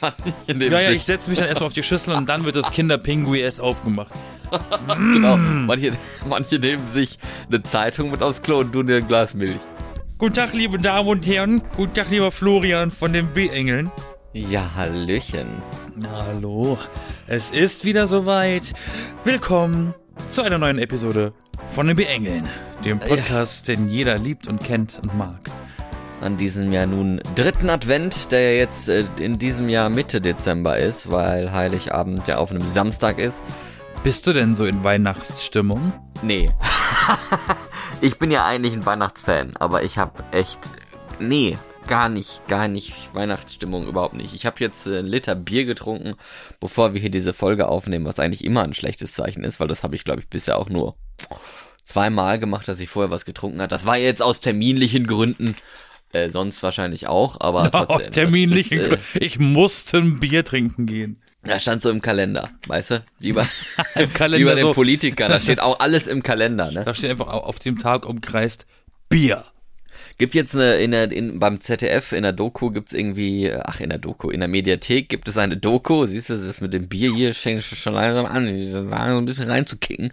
Ja, ja, ich setze mich dann erstmal auf die Schüssel und dann wird das Kinderpinguin erst aufgemacht. genau. Manche, manche nehmen sich eine Zeitung mit aufs Klo und tun dir ein Glas Milch. Guten Tag, liebe Damen und Herren. Guten Tag, lieber Florian von den B-Engeln. Ja, Hallöchen. Hallo. Es ist wieder soweit. Willkommen zu einer neuen Episode von den B-Engeln, dem Podcast, den jeder liebt und kennt und mag. An diesem Jahr nun dritten Advent, der ja jetzt äh, in diesem Jahr Mitte Dezember ist, weil Heiligabend ja auf einem Samstag ist. Bist du denn so in Weihnachtsstimmung? Nee. ich bin ja eigentlich ein Weihnachtsfan, aber ich habe echt. Nee, gar nicht, gar nicht Weihnachtsstimmung, überhaupt nicht. Ich habe jetzt äh, einen Liter Bier getrunken, bevor wir hier diese Folge aufnehmen, was eigentlich immer ein schlechtes Zeichen ist, weil das habe ich, glaube ich, bisher auch nur zweimal gemacht, dass ich vorher was getrunken habe. Das war jetzt aus terminlichen Gründen. Äh, sonst wahrscheinlich auch, aber trotzdem. Auch terminlichen das ist, äh, Ich musste ein Bier trinken gehen. Da stand so im Kalender, weißt du? Wie bei, Im Kalender wie bei den so. Politikern, da steht auch alles im Kalender, ne? Da steht einfach au- auf dem Tag umkreist Bier. Gibt jetzt eine, in der, in, beim ZDF, in der Doku gibt's irgendwie, ach, in der Doku, in der Mediathek gibt es eine Doku, siehst du, das mit dem Bier hier fängt schon langsam an, so ein bisschen reinzukicken.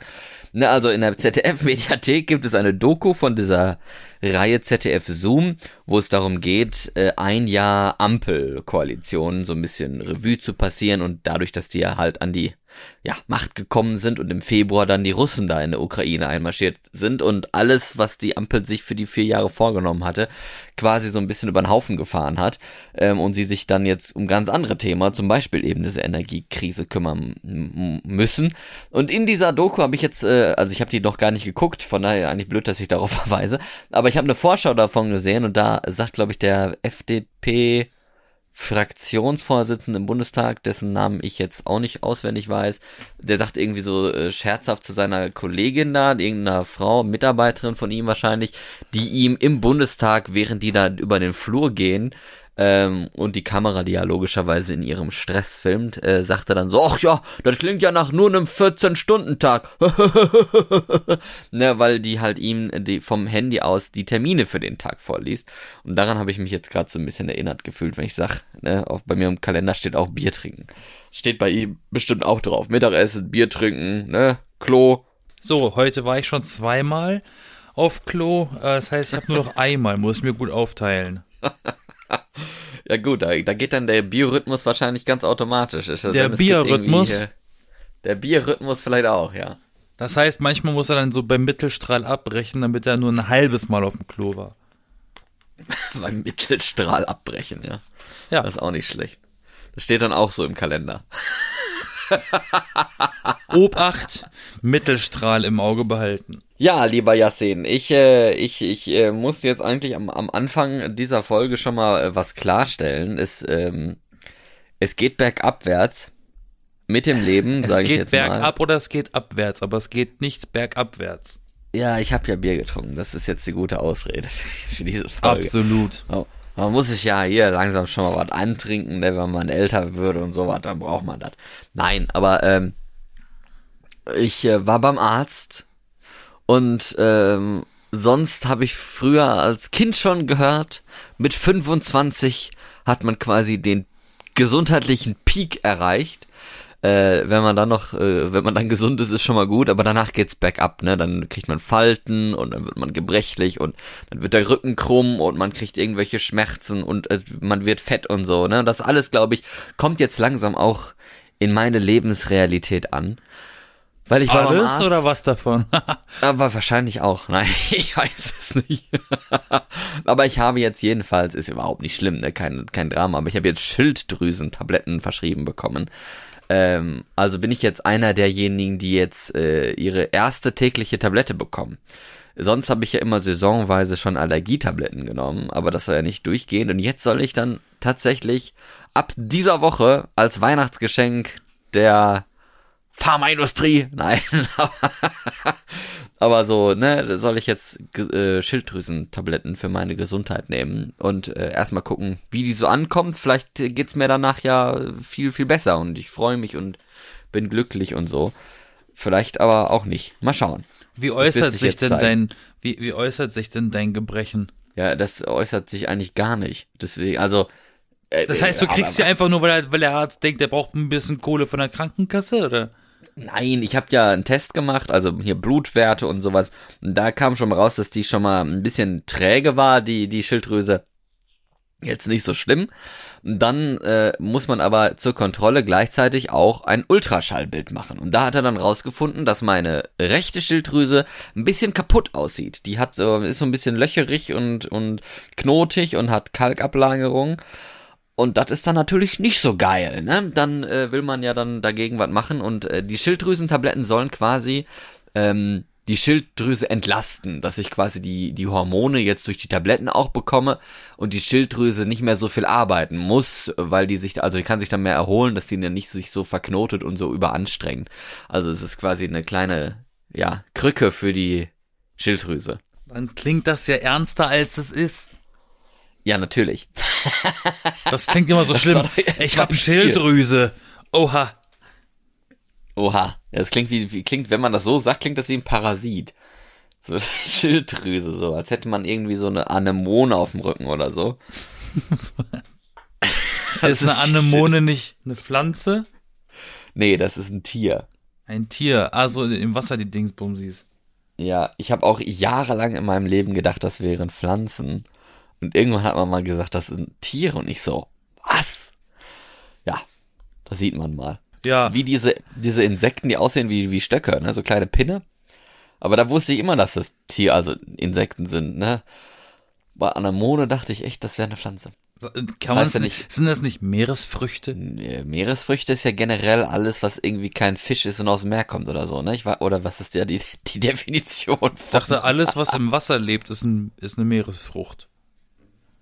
Ne, also in der ZDF-Mediathek gibt es eine Doku von dieser Reihe ZDF Zoom, wo es darum geht, äh, ein Jahr Ampelkoalition so ein bisschen Revue zu passieren und dadurch, dass die ja halt an die ja, Macht gekommen sind und im Februar dann die Russen da in der Ukraine einmarschiert sind und alles, was die Ampel sich für die vier Jahre vorgenommen hatte, quasi so ein bisschen über den Haufen gefahren hat ähm, und sie sich dann jetzt um ganz andere Themen, zum Beispiel eben diese Energiekrise kümmern müssen. Und in dieser Doku habe ich jetzt, äh, also ich habe die noch gar nicht geguckt, von daher eigentlich blöd, dass ich darauf verweise, aber ich habe eine Vorschau davon gesehen und da sagt, glaube ich, der FDP Fraktionsvorsitzenden im Bundestag, dessen Namen ich jetzt auch nicht auswendig weiß, der sagt irgendwie so äh, scherzhaft zu seiner Kollegin da, irgendeiner Frau, Mitarbeiterin von ihm wahrscheinlich, die ihm im Bundestag, während die da über den Flur gehen, ähm, und die Kamera, die ja logischerweise in ihrem Stress filmt, äh, sagte dann so, ach ja, das klingt ja nach nur einem 14-Stunden-Tag. ne, weil die halt ihm die, vom Handy aus die Termine für den Tag vorliest. Und daran habe ich mich jetzt gerade so ein bisschen erinnert gefühlt, wenn ich sag, ne, auf, bei mir im Kalender steht auch Bier trinken. Steht bei ihm bestimmt auch drauf. Mittagessen, Bier trinken, ne, Klo. So, heute war ich schon zweimal auf Klo. Äh, Das heißt, ich habe nur noch einmal, muss ich mir gut aufteilen. Ja gut, da, da geht dann der Biorhythmus wahrscheinlich ganz automatisch. Ist das Der dann, Biorhythmus? Der Biorhythmus vielleicht auch, ja. Das heißt, manchmal muss er dann so beim Mittelstrahl abbrechen, damit er nur ein halbes Mal auf dem Klo war. Beim Mittelstrahl abbrechen, ja. Ja. Das ist auch nicht schlecht. Das steht dann auch so im Kalender. Obacht, Mittelstrahl im Auge behalten. Ja, lieber Yassin, ich, äh, ich, ich äh, muss jetzt eigentlich am, am Anfang dieser Folge schon mal äh, was klarstellen. Es, ähm, es geht bergabwärts mit dem Leben, Es sage ich geht jetzt bergab oder es geht abwärts, aber es geht nicht bergabwärts. mal. Ja, ich habe ja Bier getrunken. Das ist jetzt die gute Ausrede für, für diese Folge. Absolut. Oh, man muss sich ja hier langsam schon mal was antrinken, ne, wenn man älter würde und so was, dann braucht man das. Nein, aber ähm, ich äh, war beim Arzt und ähm, sonst habe ich früher als Kind schon gehört, mit 25 hat man quasi den gesundheitlichen Peak erreicht. Äh, wenn man dann noch, äh, wenn man dann gesund ist, ist schon mal gut, aber danach geht's bergab, ne? Dann kriegt man Falten und dann wird man gebrechlich und dann wird der Rücken krumm und man kriegt irgendwelche Schmerzen und äh, man wird fett und so, ne? Das alles, glaube ich, kommt jetzt langsam auch in meine Lebensrealität an. Weil ich war Alles Arzt, oder was davon? aber wahrscheinlich auch. Nein, ich weiß es nicht. aber ich habe jetzt jedenfalls, ist überhaupt nicht schlimm, ne? kein, kein Drama, aber ich habe jetzt Schilddrüsentabletten verschrieben bekommen. Ähm, also bin ich jetzt einer derjenigen, die jetzt äh, ihre erste tägliche Tablette bekommen. Sonst habe ich ja immer saisonweise schon Allergietabletten genommen, aber das war ja nicht durchgehend. Und jetzt soll ich dann tatsächlich ab dieser Woche als Weihnachtsgeschenk der Pharmaindustrie, nein, aber so, ne, da soll ich jetzt äh, Schilddrüsentabletten für meine Gesundheit nehmen und äh, erstmal gucken, wie die so ankommt. Vielleicht äh, geht's mir danach ja viel, viel besser und ich freue mich und bin glücklich und so. Vielleicht aber auch nicht. Mal schauen. Wie äußert sich sich denn dein, wie, wie äußert sich denn dein Gebrechen? Ja, das äußert sich eigentlich gar nicht. Deswegen, also Äh, Das heißt, du aber- kriegst sie einfach nur, weil, er, weil der Arzt denkt, der braucht ein bisschen Kohle von der Krankenkasse, oder? Nein, ich habe ja einen Test gemacht, also hier Blutwerte und sowas. Da kam schon mal raus, dass die schon mal ein bisschen träge war, die, die Schilddrüse. Jetzt nicht so schlimm. Dann äh, muss man aber zur Kontrolle gleichzeitig auch ein Ultraschallbild machen. Und da hat er dann rausgefunden, dass meine rechte Schilddrüse ein bisschen kaputt aussieht. Die hat so, ist so ein bisschen löcherig und, und knotig und hat Kalkablagerung. Und das ist dann natürlich nicht so geil, ne? Dann äh, will man ja dann dagegen was machen und äh, die Schilddrüsentabletten sollen quasi ähm, die Schilddrüse entlasten, dass ich quasi die, die Hormone jetzt durch die Tabletten auch bekomme und die Schilddrüse nicht mehr so viel arbeiten muss, weil die sich, also die kann sich dann mehr erholen, dass die dann nicht sich so verknotet und so überanstrengt. Also es ist quasi eine kleine, ja, Krücke für die Schilddrüse. Dann klingt das ja ernster, als es ist. Ja, natürlich. Das klingt immer so war schlimm. Ich hab mein Ziel. Schilddrüse. Oha. Oha, das klingt wie, wie klingt, wenn man das so sagt, klingt das wie ein Parasit. So Schilddrüse, so, als hätte man irgendwie so eine Anemone auf dem Rücken oder so. ist eine Anemone nicht eine Pflanze? Nee, das ist ein Tier. Ein Tier. Also im Wasser die Dingsbumsis. Ja, ich habe auch jahrelang in meinem Leben gedacht, das wären Pflanzen. Und irgendwann hat man mal gesagt, das sind Tiere und ich so, was? Ja, das sieht man mal. Ja. Wie diese, diese Insekten, die aussehen wie, wie Stöcke, ne, so kleine Pinne. Aber da wusste ich immer, dass das Tier, also Insekten sind, ne. Bei Anemone dachte ich echt, das wäre eine Pflanze. Kann man heißt ja nicht, nicht- sind das nicht Meeresfrüchte? Äh, Meeresfrüchte ist ja generell alles, was irgendwie kein Fisch ist und aus dem Meer kommt oder so, ne? Ich war, oder was ist ja die, die Definition von, Ich dachte, alles, was im Wasser lebt, ist, ein, ist eine Meeresfrucht.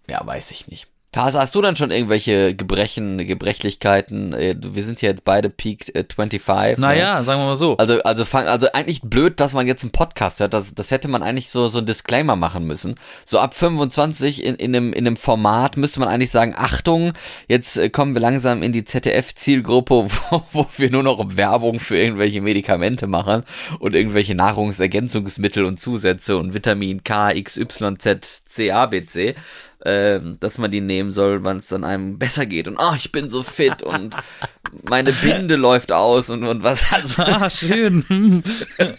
Ja, weiß ich nicht. Tasa, hast du dann schon irgendwelche Gebrechen, Gebrechlichkeiten? Äh, Wir sind ja jetzt beide peaked äh, 25. ne? Naja, sagen wir mal so. Also, also fang, also eigentlich blöd, dass man jetzt einen Podcast hört. Das, das hätte man eigentlich so, so ein Disclaimer machen müssen. So ab 25 in, in einem, in einem Format müsste man eigentlich sagen, Achtung, jetzt äh, kommen wir langsam in die ZDF-Zielgruppe, wo, wo wir nur noch Werbung für irgendwelche Medikamente machen und irgendwelche Nahrungsergänzungsmittel und Zusätze und Vitamin K, XYZ, C, Ähm, dass man die nehmen soll, wann es dann einem besser geht. Und oh, ich bin so fit und meine Binde läuft aus und, und was. Also, Ah, schön.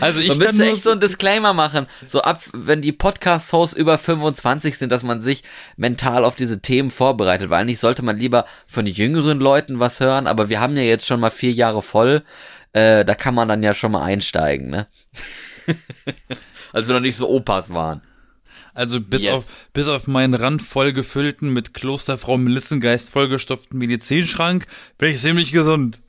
Also ich man kann nur echt so ein Disclaimer machen, so ab, wenn die Podcast-Hosts über 25 sind, dass man sich mental auf diese Themen vorbereitet, weil eigentlich sollte man lieber von jüngeren Leuten was hören, aber wir haben ja jetzt schon mal vier Jahre voll, äh, da kann man dann ja schon mal einsteigen, ne? Als wir noch nicht so Opas waren. Also bis Jetzt. auf, bis auf meinen randvoll gefüllten, mit Klosterfrau Melissengeist vollgestopften Medizinschrank bin ich ziemlich gesund.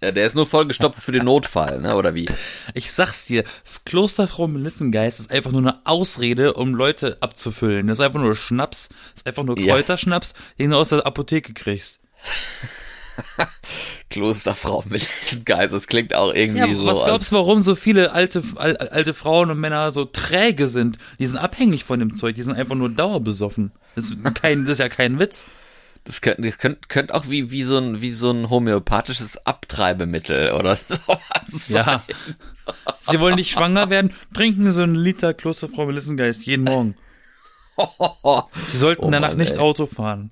Ja, der ist nur vollgestopft für den Notfall, ne? Oder wie? Ich sag's dir, Klosterfrau Melissengeist ist einfach nur eine Ausrede, um Leute abzufüllen. Das ist einfach nur Schnaps, das ist einfach nur. Kräuterschnaps, den du aus der Apotheke kriegst. Klosterfrau mit Geist, das klingt auch irgendwie Ja, so. was glaubst du, warum so viele alte, al, alte Frauen und Männer so träge sind? Die sind abhängig von dem Zeug, die sind einfach nur dauerbesoffen. Das ist, kein, das ist ja kein Witz. Das könnte das könnt, könnt auch wie, wie, so ein, wie so ein homöopathisches Abtreibemittel oder sowas. Ja. Sie wollen nicht schwanger werden? Trinken Sie einen Liter Klosterfrau Melissengeist jeden Morgen. Sie sollten Oh danach Mann, nicht ey. Auto fahren.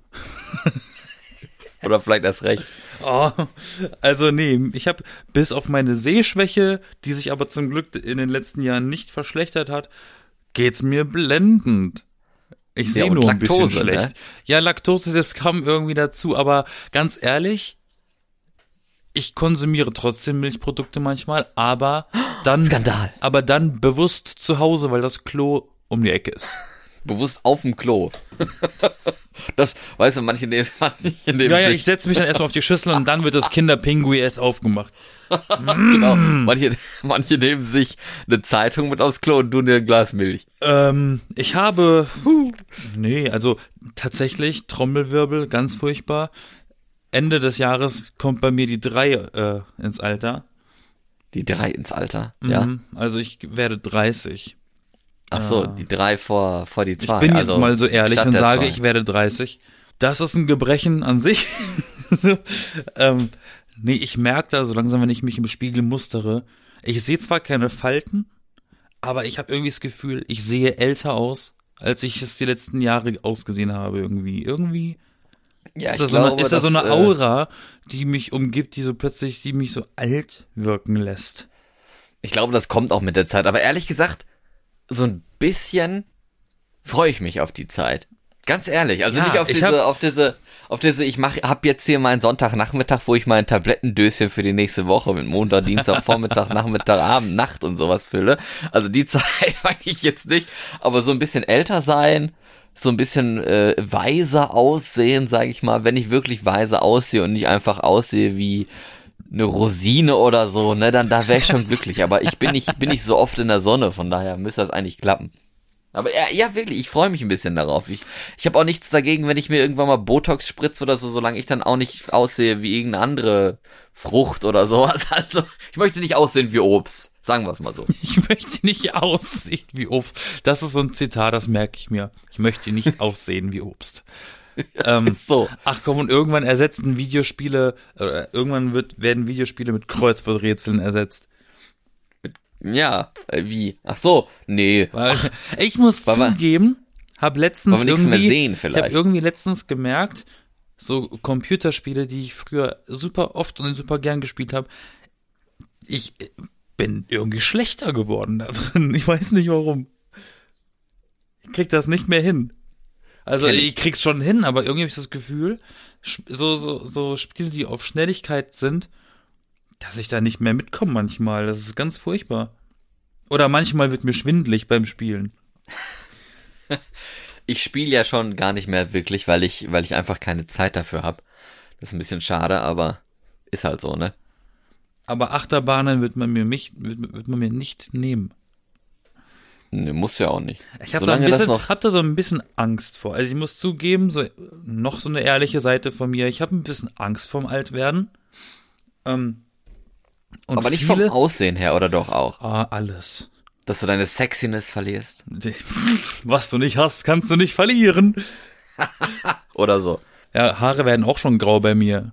Oder vielleicht erst recht. Oh, also nee, ich habe bis auf meine Sehschwäche, die sich aber zum Glück in den letzten Jahren nicht verschlechtert hat, geht's mir blendend. Ich sehe nur ein bisschen Laktose, ne? schlecht. Ja, Laktose, das kam irgendwie dazu, aber ganz ehrlich, ich konsumiere trotzdem Milchprodukte manchmal, aber dann, Skandal. aber dann bewusst zu Hause, weil das Klo um die Ecke ist. Bewusst auf dem Klo. Das, weißt du, manche nehmen, manche nehmen Ja, ja, ich setze mich dann erstmal auf die Schüssel und dann wird das Kinderpingui erst aufgemacht. genau, manche, manche nehmen sich eine Zeitung mit aufs Klo und tun dir ein Glas Milch. Ähm, ich habe, nee, also tatsächlich Trommelwirbel, ganz furchtbar. Ende des Jahres kommt bei mir die drei äh, ins Alter. Die drei ins Alter, ja. Mhm, Also ich werde 30. Ach so, die drei vor, vor die Ich zwei. bin also jetzt mal so ehrlich und sage, zwei. ich werde 30. Das ist ein Gebrechen an sich. so, ähm, nee, ich merke da so langsam, wenn ich mich im Spiegel mustere, ich sehe zwar keine Falten, aber ich habe irgendwie das Gefühl, ich sehe älter aus, als ich es die letzten Jahre ausgesehen habe irgendwie. Irgendwie Ja, ist da, so, eine, ist da so eine äh, Aura, die mich umgibt, die so plötzlich, die mich so alt wirken lässt. Ich glaube, das kommt auch mit der Zeit. Aber ehrlich gesagt, so ein bisschen freue ich mich auf die Zeit. Ganz ehrlich, also ja, nicht auf diese, hab, auf diese, auf diese, ich mach, hab jetzt hier meinen Sonntagnachmittag, wo ich mein Tablettendöschen für die nächste Woche mit Montag, Dienstag, Vormittag, Nachmittag, Abend, Nacht und sowas fülle. Also die Zeit mag ich jetzt nicht, aber so ein bisschen älter sein, so ein bisschen äh, weiser aussehen, sage ich mal, wenn ich wirklich weise aussehe und nicht einfach aussehe wie eine Rosine oder so, ne, dann da wäre ich schon glücklich. Aber ich bin nicht, bin nicht so oft in der Sonne, von daher müsste das eigentlich klappen. Aber ja, ja wirklich, ich freue mich ein bisschen darauf. Ich, ich habe auch nichts dagegen, wenn ich mir irgendwann mal Botox spritze oder so, solange ich dann auch nicht aussehe wie irgendeine andere Frucht oder sowas. Also, ich möchte nicht aussehen wie Obst. Sagen wir es mal so. Ich möchte nicht aussehen wie Obst. Das ist so ein Zitat, das merke ich mir. Ich möchte nicht aussehen wie Obst. ähm, so. Ach komm, und irgendwann ersetzen Videospiele, äh, irgendwann wird, werden Videospiele mit Kreuzworträtseln ersetzt. Ja, äh, wie? Ach so, nee. Ach, ich muss zugeben, hab letztens irgendwie, sehen, vielleicht. ich habe irgendwie letztens gemerkt, so Computerspiele, die ich früher super oft und super gern gespielt habe, ich bin irgendwie schlechter geworden da drin. Ich weiß nicht warum. Ich krieg das nicht mehr hin. Also ich. ich krieg's schon hin, aber irgendwie habe ich das Gefühl, so, so, so Spiele, die auf Schnelligkeit sind, dass ich da nicht mehr mitkomme manchmal. Das ist ganz furchtbar. Oder manchmal wird mir schwindlig beim Spielen. ich spiele ja schon gar nicht mehr wirklich, weil ich, weil ich einfach keine Zeit dafür habe. Das ist ein bisschen schade, aber ist halt so, ne? Aber Achterbahnen wird man mir nicht, wird, wird man mir nicht nehmen. Ne, muss ja auch nicht. Ich habe da, ein bisschen, hab da so ein bisschen Angst vor. Also ich muss zugeben, so noch so eine ehrliche Seite von mir. Ich habe ein bisschen Angst vorm Altwerden. Ähm, und Aber nicht viele, vom Aussehen her, oder doch auch? Ah, alles. Dass du deine Sexiness verlierst? Was du nicht hast, kannst du nicht verlieren. oder so. Ja, Haare werden auch schon grau bei mir.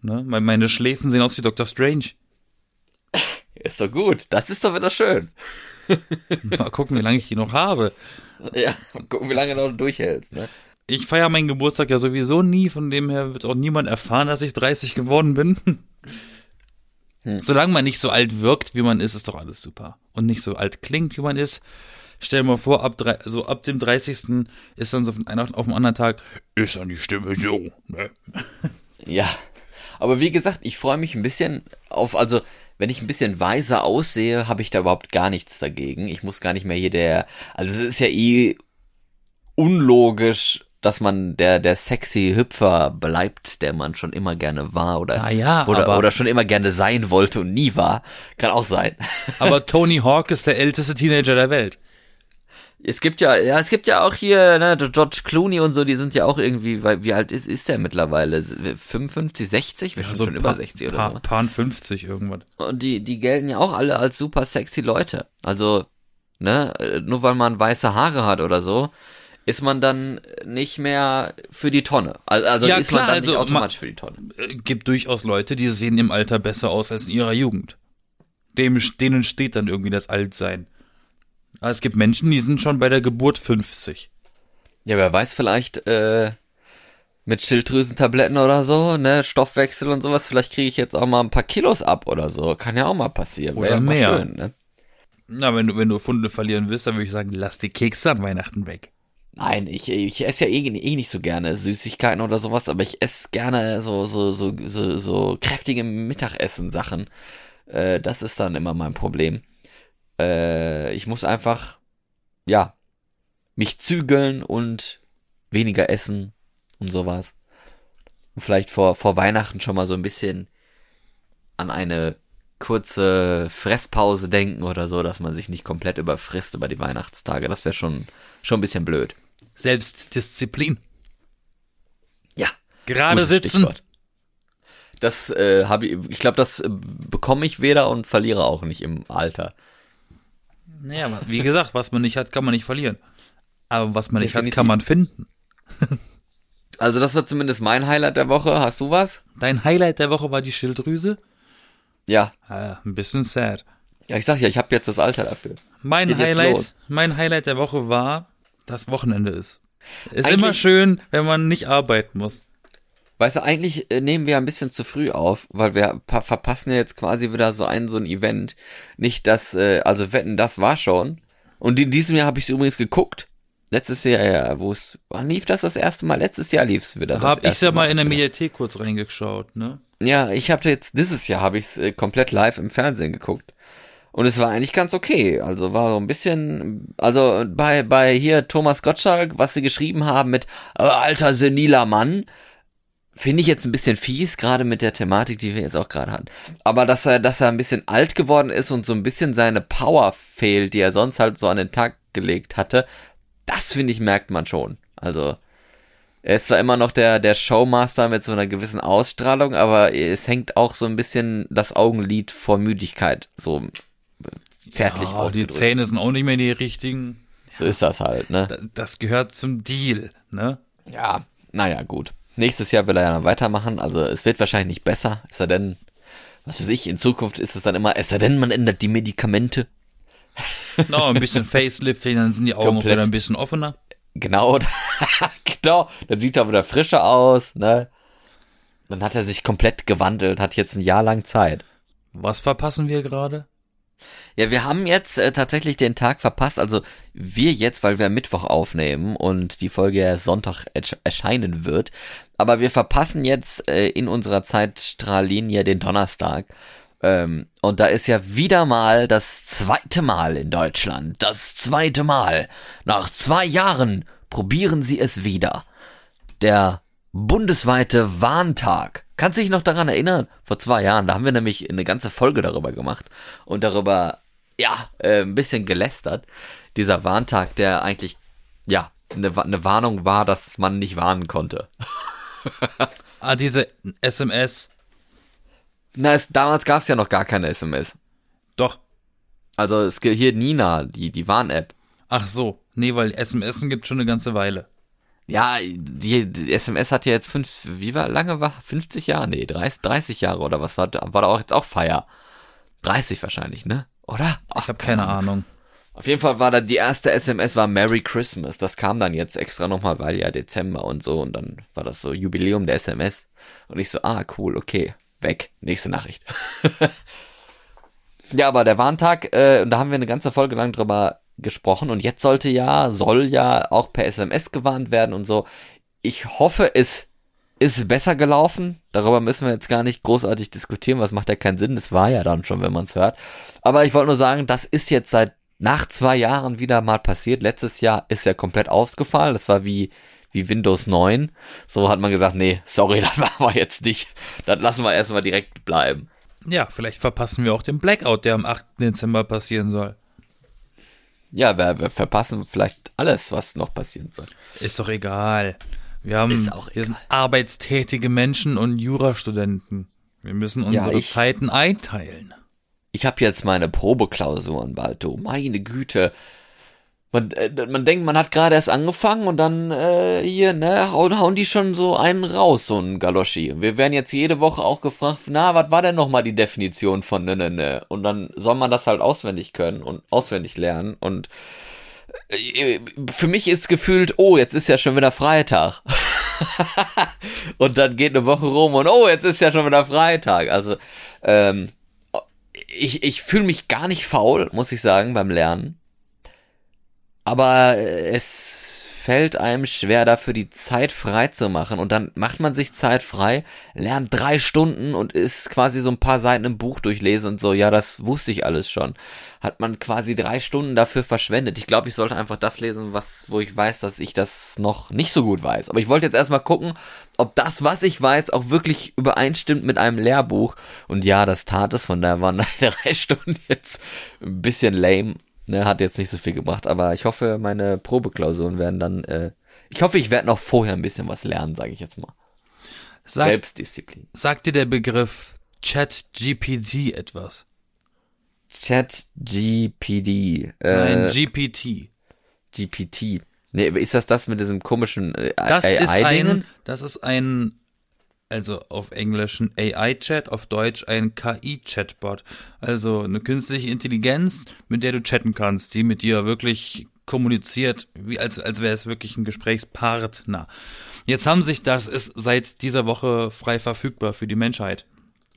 Ne? Meine Schläfen sehen aus wie Dr. Strange. Ist doch gut. Das ist doch wieder schön. Mal gucken, wie lange ich die noch habe. Ja, mal gucken, wie lange du noch durchhältst, ne? Ich feiere meinen Geburtstag ja sowieso nie, von dem her wird auch niemand erfahren, dass ich 30 geworden bin. Hm. Solange man nicht so alt wirkt, wie man ist, ist doch alles super. Und nicht so alt klingt, wie man ist. Stell dir mal vor, ab, drei, so ab dem 30. ist dann so von einem auf den anderen Tag, ist dann die Stimme so, ne? Ja. Aber wie gesagt, ich freue mich ein bisschen auf, also, wenn ich ein bisschen weiser aussehe, habe ich da überhaupt gar nichts dagegen. Ich muss gar nicht mehr hier der, also es ist ja eh unlogisch, dass man der der sexy Hüpfer bleibt, der man schon immer gerne war oder ah ja, oder, aber, oder schon immer gerne sein wollte und nie war, kann auch sein. Aber Tony Hawk ist der älteste Teenager der Welt. Es gibt ja, ja, es gibt ja auch hier, ne, George Clooney und so, die sind ja auch irgendwie, weil, wie alt ist, ist der mittlerweile? 55, 60? Wir ja, so schon über 60 oder paar, so. Paar 50 irgendwann. Und die, die gelten ja auch alle als super sexy Leute. Also, ne, nur weil man weiße Haare hat oder so, ist man dann nicht mehr für die Tonne. Also ja, ist klar, man dann also nicht automatisch für die Tonne. Äh, gibt durchaus Leute, die sehen im Alter besser aus als in ihrer Jugend. Dem, denen steht dann irgendwie das Altsein. Aber es gibt Menschen, die sind schon bei der Geburt 50. Ja, wer weiß, vielleicht äh, mit Schilddrüsentabletten oder so, ne, Stoffwechsel und sowas, vielleicht kriege ich jetzt auch mal ein paar Kilos ab oder so. Kann ja auch mal passieren. Oder ja mehr. Schön, ne? Na, wenn du, wenn du Funde verlieren willst, dann würde ich sagen, lass die Kekse an Weihnachten weg. Nein, ich, ich esse ja eh, eh nicht so gerne Süßigkeiten oder sowas, aber ich esse gerne so, so, so, so, so kräftige Mittagessen-Sachen. Äh, das ist dann immer mein Problem. Äh, ich muss einfach, ja, mich zügeln und weniger essen und sowas. Und vielleicht vor, vor Weihnachten schon mal so ein bisschen an eine kurze Fresspause denken oder so, dass man sich nicht komplett überfrisst über die Weihnachtstage. Das wäre schon, schon ein bisschen blöd. Selbstdisziplin. Ja. Gerade sitzen. Stichwort. Das äh, habe ich, ich glaube, das äh, bekomme ich weder und verliere auch nicht im Alter. Naja, wie gesagt, was man nicht hat, kann man nicht verlieren. Aber was man Definitiv. nicht hat, kann man finden. also das war zumindest mein Highlight der Woche. Hast du was? Dein Highlight der Woche war die Schilddrüse? Ja. ja ein bisschen sad. Ja, ich sag ja, ich habe jetzt das Alter dafür. Mein Geht Highlight, mein Highlight der Woche war, dass Wochenende ist. Ist Eigentlich immer schön, wenn man nicht arbeiten muss. Weißt du, eigentlich äh, nehmen wir ein bisschen zu früh auf, weil wir verpassen ja jetzt quasi wieder so ein so ein Event. Nicht das, äh, also wetten, das war schon. Und in diesem Jahr habe ich es übrigens geguckt. Letztes Jahr, ja, wo es, wann lief das das erste Mal? Letztes Jahr lief es wieder. Da habe ich ja mal in der Mediathek kurz reingeschaut, ne? Ja, ich habe jetzt, dieses Jahr habe ich es äh, komplett live im Fernsehen geguckt. Und es war eigentlich ganz okay. Also war so ein bisschen, also bei, bei hier Thomas Gottschalk, was sie geschrieben haben mit äh, alter seniler Mann, finde ich jetzt ein bisschen fies, gerade mit der Thematik, die wir jetzt auch gerade hatten. Aber dass er, dass er ein bisschen alt geworden ist und so ein bisschen seine Power fehlt, die er sonst halt so an den Tag gelegt hatte, das finde ich merkt man schon. Also er ist zwar immer noch der, der Showmaster mit so einer gewissen Ausstrahlung, aber es hängt auch so ein bisschen das Augenlid vor Müdigkeit so zärtlich ja, Die Zähne sind auch nicht mehr die richtigen. So ist das halt, ne? Das gehört zum Deal, ne? Ja, naja, gut. Nächstes Jahr will er ja noch weitermachen, also es wird wahrscheinlich nicht besser, es sei denn, was weiß ich, in Zukunft ist es dann immer, es sei denn, man ändert die Medikamente. No, ein bisschen Facelifting, dann sind die Augen Komplett. wieder ein bisschen offener. Genau, genau, dann sieht er wieder frischer aus, ne? Dann hat er sich komplett gewandelt, hat jetzt ein Jahr lang Zeit. Was verpassen wir gerade? Ja, wir haben jetzt äh, tatsächlich den Tag verpasst. Also wir jetzt, weil wir Mittwoch aufnehmen und die Folge ja Sonntag erscheinen wird. Aber wir verpassen jetzt äh, in unserer Zeitstrahllinie den Donnerstag. Ähm, und da ist ja wieder mal das zweite Mal in Deutschland. Das zweite Mal. Nach zwei Jahren probieren sie es wieder. Der bundesweite Warntag. Kannst du dich noch daran erinnern? Vor zwei Jahren, da haben wir nämlich eine ganze Folge darüber gemacht und darüber, ja, äh, ein bisschen gelästert. Dieser Warntag, der eigentlich, ja, eine, eine Warnung war, dass man nicht warnen konnte. ah, diese SMS. Na, es, damals gab es ja noch gar keine SMS. Doch. Also es gibt hier Nina, die, die Warn-App. Ach so. Nee, weil SMS gibt schon eine ganze Weile. Ja, die, die, SMS hat ja jetzt fünf, wie war, lange war? 50 Jahre? Nee, 30, 30 Jahre oder was war, war da auch jetzt auch Feier? 30 wahrscheinlich, ne? Oder? Ach, ich habe keine Ahnung. Auf jeden Fall war da die erste SMS war Merry Christmas. Das kam dann jetzt extra nochmal, weil ja Dezember und so und dann war das so Jubiläum der SMS. Und ich so, ah, cool, okay, weg. Nächste Nachricht. ja, aber der Warntag, äh, da haben wir eine ganze Folge lang drüber gesprochen und jetzt sollte ja, soll ja auch per SMS gewarnt werden und so. Ich hoffe, es ist besser gelaufen. Darüber müssen wir jetzt gar nicht großartig diskutieren, was macht ja keinen Sinn. Das war ja dann schon, wenn man es hört. Aber ich wollte nur sagen, das ist jetzt seit nach zwei Jahren wieder mal passiert. Letztes Jahr ist ja komplett ausgefallen. Das war wie, wie Windows 9. So hat man gesagt, nee, sorry, das machen wir jetzt nicht. Das lassen wir erstmal direkt bleiben. Ja, vielleicht verpassen wir auch den Blackout, der am 8. Dezember passieren soll. Ja, wir, wir verpassen vielleicht alles, was noch passieren soll. Ist doch egal. Wir haben, Ist auch wir sind arbeitstätige Menschen und Jurastudenten. Wir müssen unsere ja, ich, Zeiten einteilen. Ich habe jetzt meine Probeklausuren bald, du. Meine Güte. Man, äh, man denkt, man hat gerade erst angefangen und dann äh, hier, ne, hauen, hauen die schon so einen raus, so ein Galoschi. Wir werden jetzt jede Woche auch gefragt, na, was war denn nochmal die Definition von ne, ne, ne? Und dann soll man das halt auswendig können und auswendig lernen. Und äh, für mich ist gefühlt, oh, jetzt ist ja schon wieder Freitag. und dann geht eine Woche rum und oh, jetzt ist ja schon wieder Freitag. Also, ähm, ich, ich fühle mich gar nicht faul, muss ich sagen, beim Lernen aber es fällt einem schwer, dafür die Zeit frei zu machen. Und dann macht man sich Zeit frei, lernt drei Stunden und ist quasi so ein paar Seiten im Buch durchlesen und so, ja, das wusste ich alles schon. Hat man quasi drei Stunden dafür verschwendet. Ich glaube, ich sollte einfach das lesen, was, wo ich weiß, dass ich das noch nicht so gut weiß. Aber ich wollte jetzt erstmal gucken, ob das, was ich weiß, auch wirklich übereinstimmt mit einem Lehrbuch. Und ja, das tat es, von daher waren drei Stunden jetzt ein bisschen lame. Ne, hat jetzt nicht so viel gebracht, aber ich hoffe, meine Probeklausuren werden dann, äh, ich hoffe, ich werde noch vorher ein bisschen was lernen, sage ich jetzt mal. Sag, Selbstdisziplin. Sagt dir der Begriff ChatGPT etwas? ChatGPD. Äh, Nein, GPT. GPT. Nee, ist das das mit diesem komischen äh, das AI ist ein, Das ist ein also auf Englisch ein AI-Chat, auf Deutsch ein KI-Chatbot. Also eine künstliche Intelligenz, mit der du chatten kannst, die mit dir wirklich kommuniziert, wie als, als wäre es wirklich ein Gesprächspartner. Jetzt haben sich, das ist seit dieser Woche frei verfügbar für die Menschheit.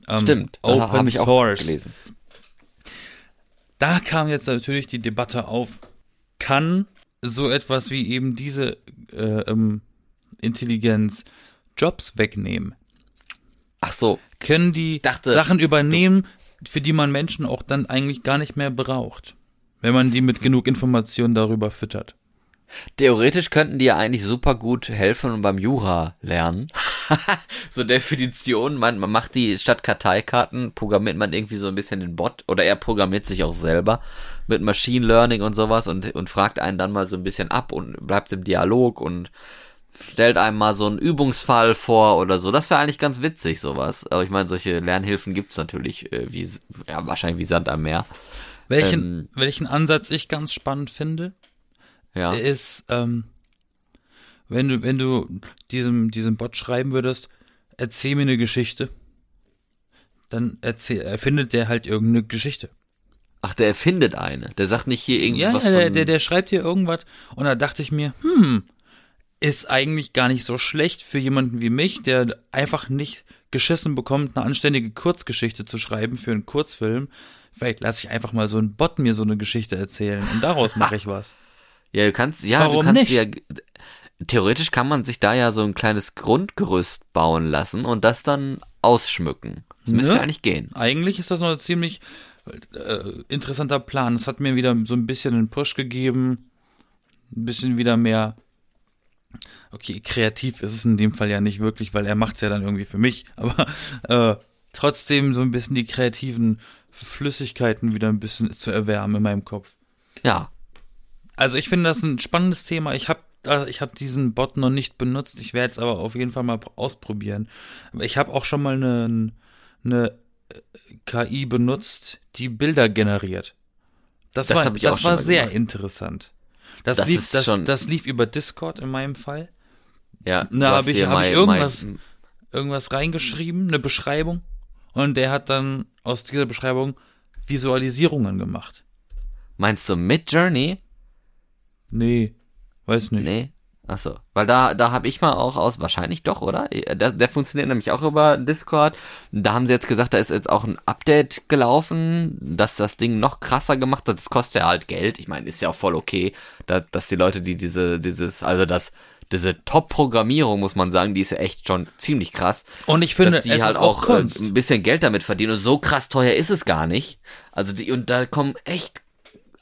Ähm, Stimmt, Open habe ich Source. auch gelesen. Da kam jetzt natürlich die Debatte auf, kann so etwas wie eben diese äh, ähm, Intelligenz Jobs wegnehmen? Ach so. Können die dachte, Sachen übernehmen, für die man Menschen auch dann eigentlich gar nicht mehr braucht, wenn man die mit genug Informationen darüber füttert? Theoretisch könnten die ja eigentlich super gut helfen und beim Jura lernen. so Definitionen, man, man macht die statt Karteikarten, programmiert man irgendwie so ein bisschen den Bot oder er programmiert sich auch selber mit Machine Learning und sowas und, und fragt einen dann mal so ein bisschen ab und bleibt im Dialog und stellt einem mal so einen Übungsfall vor oder so. Das wäre eigentlich ganz witzig, sowas. Aber ich meine, solche Lernhilfen gibt's natürlich, äh, wie, ja, wahrscheinlich wie Sand am Meer. Welchen, ähm, welchen Ansatz ich ganz spannend finde, ja. ist, ähm, wenn du, wenn du diesem, diesem Bot schreiben würdest, erzähl mir eine Geschichte, dann erzähl, erfindet der halt irgendeine Geschichte. Ach, der erfindet eine. Der sagt nicht hier irgendwas. Ja, der, der, der schreibt hier irgendwas. Und da dachte ich mir, hm, ist eigentlich gar nicht so schlecht für jemanden wie mich, der einfach nicht geschissen bekommt, eine anständige Kurzgeschichte zu schreiben für einen Kurzfilm. Vielleicht lasse ich einfach mal so einen Bot mir so eine Geschichte erzählen und daraus mache ich was. Ja, du kannst, ja, Warum du kannst nicht? ja, theoretisch kann man sich da ja so ein kleines Grundgerüst bauen lassen und das dann ausschmücken. Das müsste Ne? ja eigentlich gehen. Eigentlich ist das noch ein ziemlich äh, interessanter Plan. Es hat mir wieder so ein bisschen einen Push gegeben, ein bisschen wieder mehr. Okay, kreativ ist es in dem Fall ja nicht wirklich, weil er macht's ja dann irgendwie für mich. Aber äh, trotzdem so ein bisschen die kreativen Flüssigkeiten wieder ein bisschen zu erwärmen in meinem Kopf. Ja. Also ich finde das ein spannendes Thema. Ich habe ich habe diesen Bot noch nicht benutzt. Ich werde es aber auf jeden Fall mal ausprobieren. Ich habe auch schon mal eine, eine KI benutzt, die Bilder generiert. Das, Das war, hab das war sehr gemacht. interessant. Das, Das lief, das, das lief über Discord in meinem Fall. Ja. Hast habe ich, hab ich irgendwas, mein- irgendwas reingeschrieben, eine Beschreibung. Und der hat dann aus dieser Beschreibung Visualisierungen gemacht. Meinst du mit Journey? Nee, weiß nicht. Nee. Ach so, weil da da habe ich mal auch aus wahrscheinlich doch, oder? Der, der funktioniert nämlich auch über Discord. Da haben sie jetzt gesagt, da ist jetzt auch ein Update gelaufen, dass das Ding noch krasser gemacht hat. Das kostet ja halt Geld. Ich meine, ist ja auch voll okay, da, dass die Leute, die diese dieses also das diese Top-Programmierung, muss man sagen, die ist ja echt schon ziemlich krass. Und ich finde, dass die es halt ist auch auch äh, Kunst. ein bisschen Geld damit verdienen. Und so krass teuer ist es gar nicht. Also die, und da kommen echt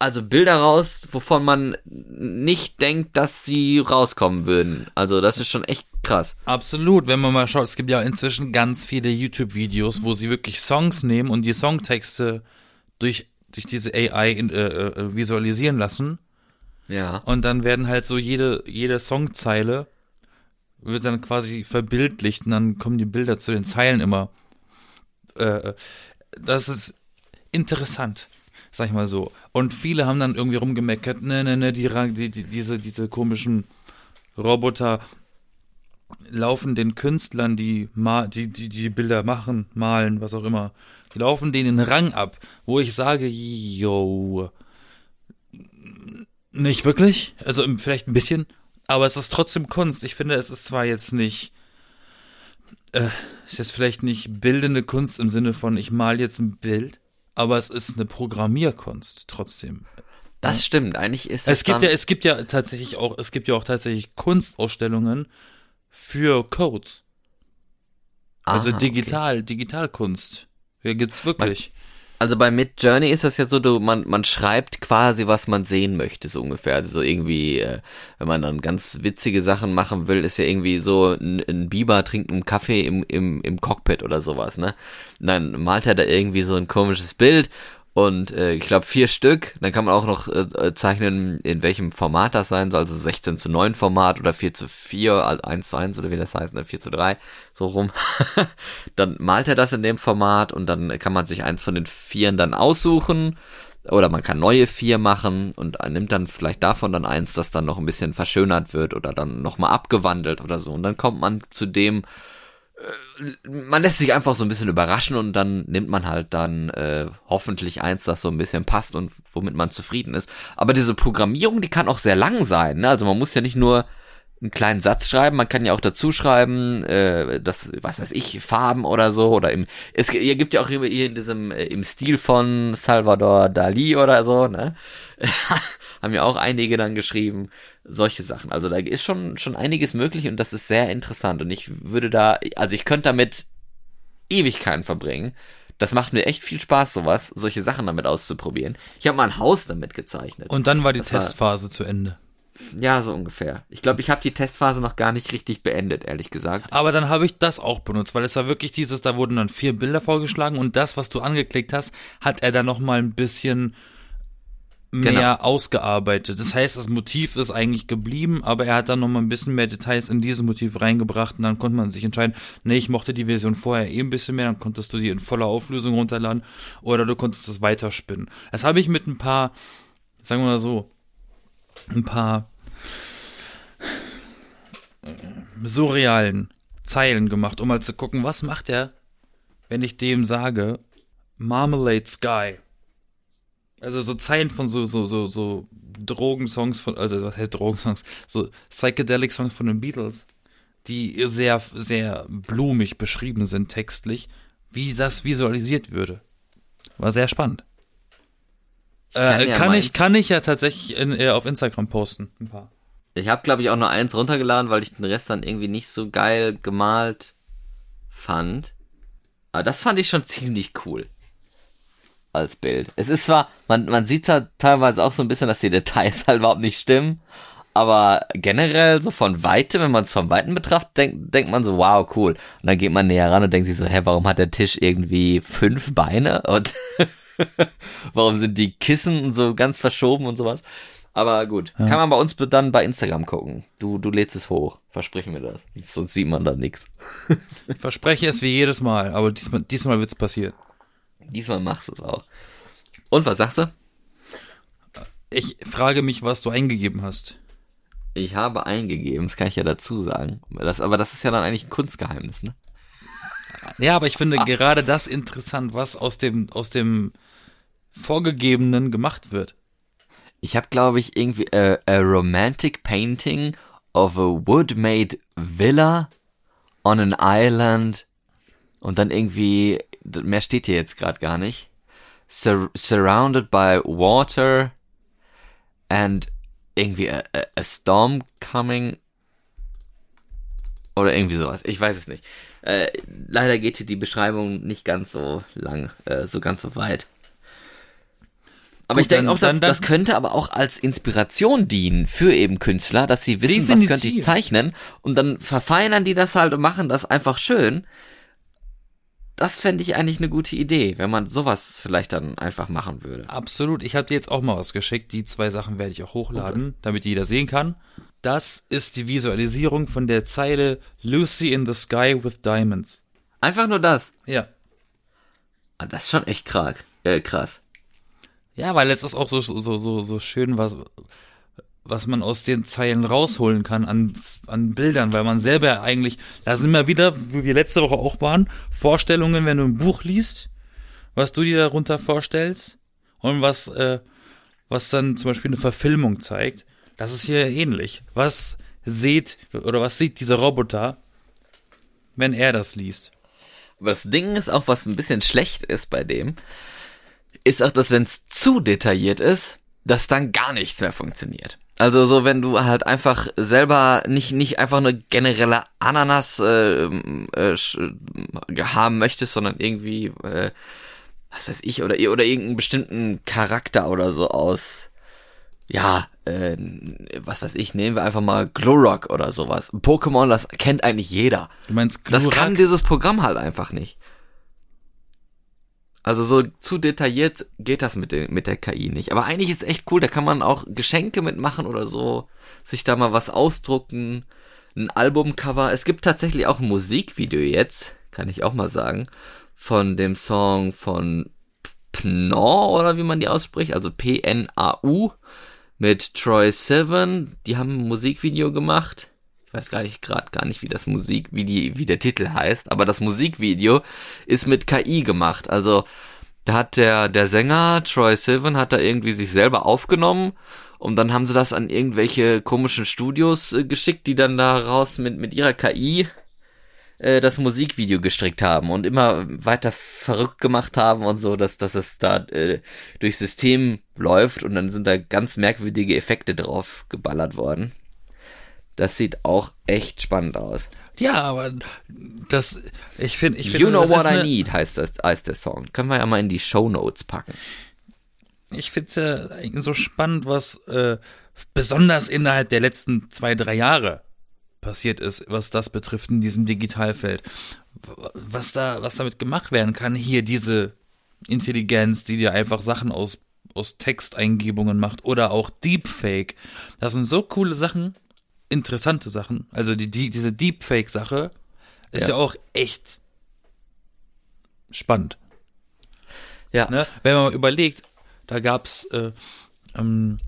also Bilder raus, wovon man nicht denkt, dass sie rauskommen würden. Also das ist schon echt krass. Absolut, wenn man mal schaut, es gibt ja inzwischen ganz viele YouTube-Videos, wo sie wirklich Songs nehmen und die Songtexte durch, durch diese AI in, äh, äh, visualisieren lassen. Ja. Und dann werden halt so jede, jede Songzeile wird dann quasi verbildlicht und dann kommen die Bilder zu den Zeilen immer. Äh, das ist interessant, sag ich mal so. Und viele haben dann irgendwie rumgemeckert, ne, ne, ne, die, die, die, diese, diese komischen Roboter laufen den Künstlern, die, die, die, die Bilder machen, malen, was auch immer, die laufen denen den Rang ab, wo ich sage, yo, nicht wirklich, also vielleicht ein bisschen, aber es ist trotzdem Kunst. Ich finde, es ist zwar jetzt nicht, äh, ist jetzt vielleicht nicht bildende Kunst im Sinne von, ich mal jetzt ein Bild, aber es ist eine Programmierkunst trotzdem. Das stimmt. Eigentlich ist Es es gibt ja, es gibt ja tatsächlich auch, es gibt ja auch tatsächlich Kunstausstellungen für Codes. Also Aha, digital, Digitalkunst. Ja, gibt's wirklich. Also bei Mid Journey ist das ja so, du, man, man schreibt quasi, was man sehen möchte, so ungefähr. Also so irgendwie, äh, wenn man dann ganz witzige Sachen machen will, ist ja irgendwie so, ein, ein Biber trinkt einen Kaffee im, im, im Cockpit oder sowas, ne? Und dann malt er da irgendwie so ein komisches Bild und äh, ich glaube vier Stück. Dann kann man auch noch äh, äh, zeichnen, in welchem Format das sein soll, also 16 zu 9 Format oder 4 zu 4, also 1 zu 1 oder wie das heißt, ne? 4 zu 3, so rum. dann malt er das in dem Format und dann kann man sich eins von den Vieren dann aussuchen. Oder man kann neue vier machen und nimmt dann vielleicht davon dann eins, das dann noch ein bisschen verschönert wird oder dann nochmal abgewandelt oder so. Und dann kommt man zu dem man lässt sich einfach so ein bisschen überraschen und dann nimmt man halt dann äh, hoffentlich eins, das so ein bisschen passt und womit man zufrieden ist. Aber diese Programmierung, die kann auch sehr lang sein. Ne? Also man muss ja nicht nur einen kleinen Satz schreiben, man kann ja auch dazu schreiben, äh, das, was weiß ich, Farben oder so, oder im, es gibt ja auch hier in diesem, äh, im Stil von Salvador Dali oder so, ne? Haben ja auch einige dann geschrieben, solche Sachen. Also da ist schon, schon einiges möglich und das ist sehr interessant und ich würde da, also ich könnte damit Ewigkeiten verbringen. Das macht mir echt viel Spaß, sowas, solche Sachen damit auszuprobieren. Ich habe mal ein Haus damit gezeichnet. Und dann war die das Testphase war, zu Ende. Ja, so ungefähr. Ich glaube, ich habe die Testphase noch gar nicht richtig beendet, ehrlich gesagt. Aber dann habe ich das auch benutzt, weil es war wirklich dieses, da wurden dann vier Bilder vorgeschlagen und das, was du angeklickt hast, hat er dann noch mal ein bisschen mehr genau. ausgearbeitet. Das heißt, das Motiv ist eigentlich geblieben, aber er hat dann noch mal ein bisschen mehr Details in dieses Motiv reingebracht und dann konnte man sich entscheiden, nee, ich mochte die Version vorher eh ein bisschen mehr, dann konntest du die in voller Auflösung runterladen oder du konntest es weiterspinnen. Das habe ich mit ein paar, sagen wir mal so, ein paar surrealen Zeilen gemacht, um mal zu gucken, was macht er, wenn ich dem sage, Marmalade Sky. Also so Zeilen von so, so, so, so Drogensongs von, also was heißt Drogensongs? So Psychedelic Songs von den Beatles, die sehr, sehr blumig beschrieben sind textlich, wie das visualisiert würde. War sehr spannend. Ich kann, äh, ja kann ich, kann ich ja tatsächlich in, äh, auf Instagram posten, ein paar. Ich habe glaube ich auch nur eins runtergeladen, weil ich den Rest dann irgendwie nicht so geil gemalt fand. Aber das fand ich schon ziemlich cool als Bild. Es ist zwar, man, man sieht halt teilweise auch so ein bisschen, dass die Details halt überhaupt nicht stimmen, aber generell so von Weite, wenn man es von Weitem betrachtet, denkt, denkt man so, wow, cool. Und dann geht man näher ran und denkt sich so, hä, warum hat der Tisch irgendwie fünf Beine und warum sind die Kissen so ganz verschoben und sowas? Aber gut, ja. kann man bei uns dann bei Instagram gucken. Du, du lädst es hoch, verspreche mir das. Sonst sieht man da nichts. Verspreche es wie jedes Mal, aber diesmal, diesmal wird es passieren. Diesmal machst du es auch. Und was sagst du? Ich frage mich, was du eingegeben hast. Ich habe eingegeben, das kann ich ja dazu sagen. Das, aber das ist ja dann eigentlich ein Kunstgeheimnis, ne? Ja, aber ich finde ah. gerade das interessant, was aus dem, aus dem Vorgegebenen gemacht wird. Ich habe, glaube ich, irgendwie a, a romantic painting of a wood-made villa on an island und dann irgendwie mehr steht hier jetzt gerade gar nicht. Sur surrounded by water and irgendwie a, a, a, storm coming oder irgendwie sowas. Ich weiß es nicht. Äh, leider geht hier die Beschreibung nicht ganz so lang, äh, so ganz so weit. Aber Gut, ich denke auch, dass, dann, dann, das könnte aber auch als Inspiration dienen für eben Künstler, dass sie wissen, definitiv. was könnte ich zeichnen und dann verfeinern die das halt und machen das einfach schön das fände ich eigentlich eine gute Idee, wenn man sowas vielleicht dann einfach machen würde. Absolut. Ich habe dir jetzt auch mal was geschickt. Die zwei Sachen werde ich auch hochladen, okay. damit jeder sehen kann. Das ist die Visualisierung von der Zeile Lucy in the Sky with Diamonds. Einfach nur das? Ja. Ah, das ist schon echt krass. Äh, krass. Ja, weil es ist auch so, so, so, so schön, was, was man aus den Zeilen rausholen kann an, an Bildern, weil man selber eigentlich, da sind wir wieder, wie wir letzte Woche auch waren, Vorstellungen, wenn du ein Buch liest, was du dir darunter vorstellst und was, äh, was dann zum Beispiel eine Verfilmung zeigt. Das ist hier ähnlich. Was sieht oder was sieht dieser Roboter, wenn er das liest? Das Ding ist auch, was ein bisschen schlecht ist bei dem, ist auch, dass wenn es zu detailliert ist, dass dann gar nichts mehr funktioniert. Also so, wenn du halt einfach selber nicht nicht einfach eine generelle Ananas äh, äh, haben möchtest, sondern irgendwie äh, was weiß ich oder oder irgendeinen bestimmten Charakter oder so aus ja äh, was weiß ich nehmen wir einfach mal Glorok oder sowas Pokémon das kennt eigentlich jeder du meinst Glurak? das kann dieses Programm halt einfach nicht also so zu detailliert geht das mit, den, mit der KI nicht. Aber eigentlich ist es echt cool, da kann man auch Geschenke mitmachen oder so, sich da mal was ausdrucken, ein Albumcover. Es gibt tatsächlich auch ein Musikvideo jetzt, kann ich auch mal sagen, von dem Song von Pnau oder wie man die ausspricht, also P-N-A-U mit Troy Sivan. Die haben ein Musikvideo gemacht. Ich weiß gar nicht gerade gar nicht, wie das Musik, wie die, wie der Titel heißt, aber das Musikvideo ist mit KI gemacht. Also da hat der der Sänger Troy Sivan hat da irgendwie sich selber aufgenommen und dann haben sie das an irgendwelche komischen Studios äh, geschickt, die dann da raus mit mit ihrer KI äh, das Musikvideo gestrickt haben und immer weiter verrückt gemacht haben und so, dass dass es da äh, durchs System läuft und dann sind da ganz merkwürdige Effekte drauf geballert worden. Das sieht auch echt spannend aus. Ja, aber das, ich finde, ich finde, You Know What I Need heißt, das, heißt der Song. Können wir ja mal in die Show Notes packen. ich finde es ja so spannend, was äh, besonders innerhalb der letzten zwei, drei Jahre passiert ist, was das betrifft in diesem Digitalfeld. Was da, was damit gemacht werden kann, hier diese Intelligenz, die dir einfach Sachen aus, aus Texteingebungen macht oder auch Deepfake. Das sind so coole Sachen, interessante Sachen. Also die, die diese Deepfake-Sache ist ja. Ja. auch echt spannend. Ja. Ne? Wenn man mal überlegt, da gab's, äh, ähm,